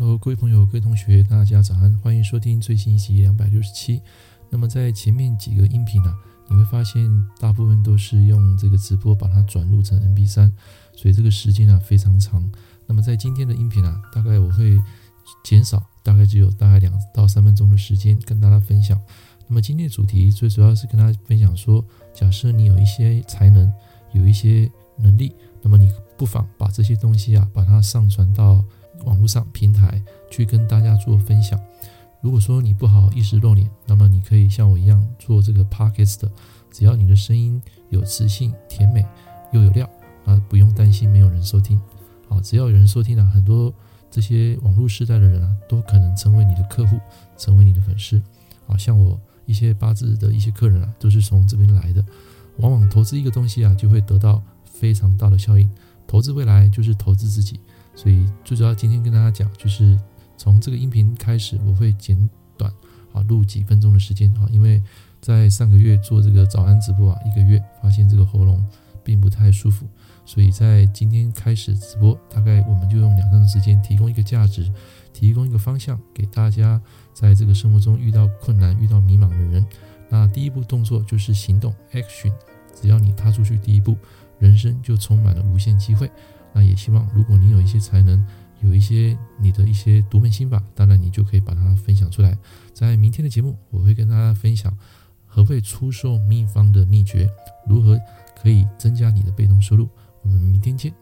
各位朋友、各位同学，大家早安，欢迎收听最新一集两百六十七。那么在前面几个音频呢、你会发现大部分都是用这个直播把它转录成 MP3，所以这个时间啊非常长。那么在今天的音频啊，大概我会减少，大概只有大概两到三分钟的时间跟大家分享。那么今天的主题最主要是跟大家分享说，假设你有一些才能，有一些能力，那么你不妨把这些东西啊，把它上传到。网络上平台去跟大家做分享。如果说你不好意思露脸，那么你可以像我一样做这个 podcast。只要你的声音有磁性、甜美又有料，啊，不用担心没有人收听。啊，只要有人收听啊，很多这些网络时代的人啊，都可能成为你的客户，成为你的粉丝。啊，像我一些八字的一些客人啊，都是从这边来的。往往投资一个东西啊，就会得到非常大的效应。投资未来就是投资自己。所以最主要今天跟大家讲，就是从这个音频开始，我会简短啊录几分钟的时间啊，因为在上个月做这个早安直播啊，一个月发现这个喉咙并不太舒服，所以在今天开始直播，大概我们就用两天的时间，提供一个价值，提供一个方向给大家，在这个生活中遇到困难、遇到迷茫的人，那第一步动作就是行动，action，只要你踏出去第一步，人生就充满了无限机会。那也希望，如果你有一些才能，有一些你的一些独门心法，当然你就可以把它分享出来。在明天的节目，我会跟大家分享何谓出售秘方的秘诀，如何可以增加你的被动收入。我们明天见，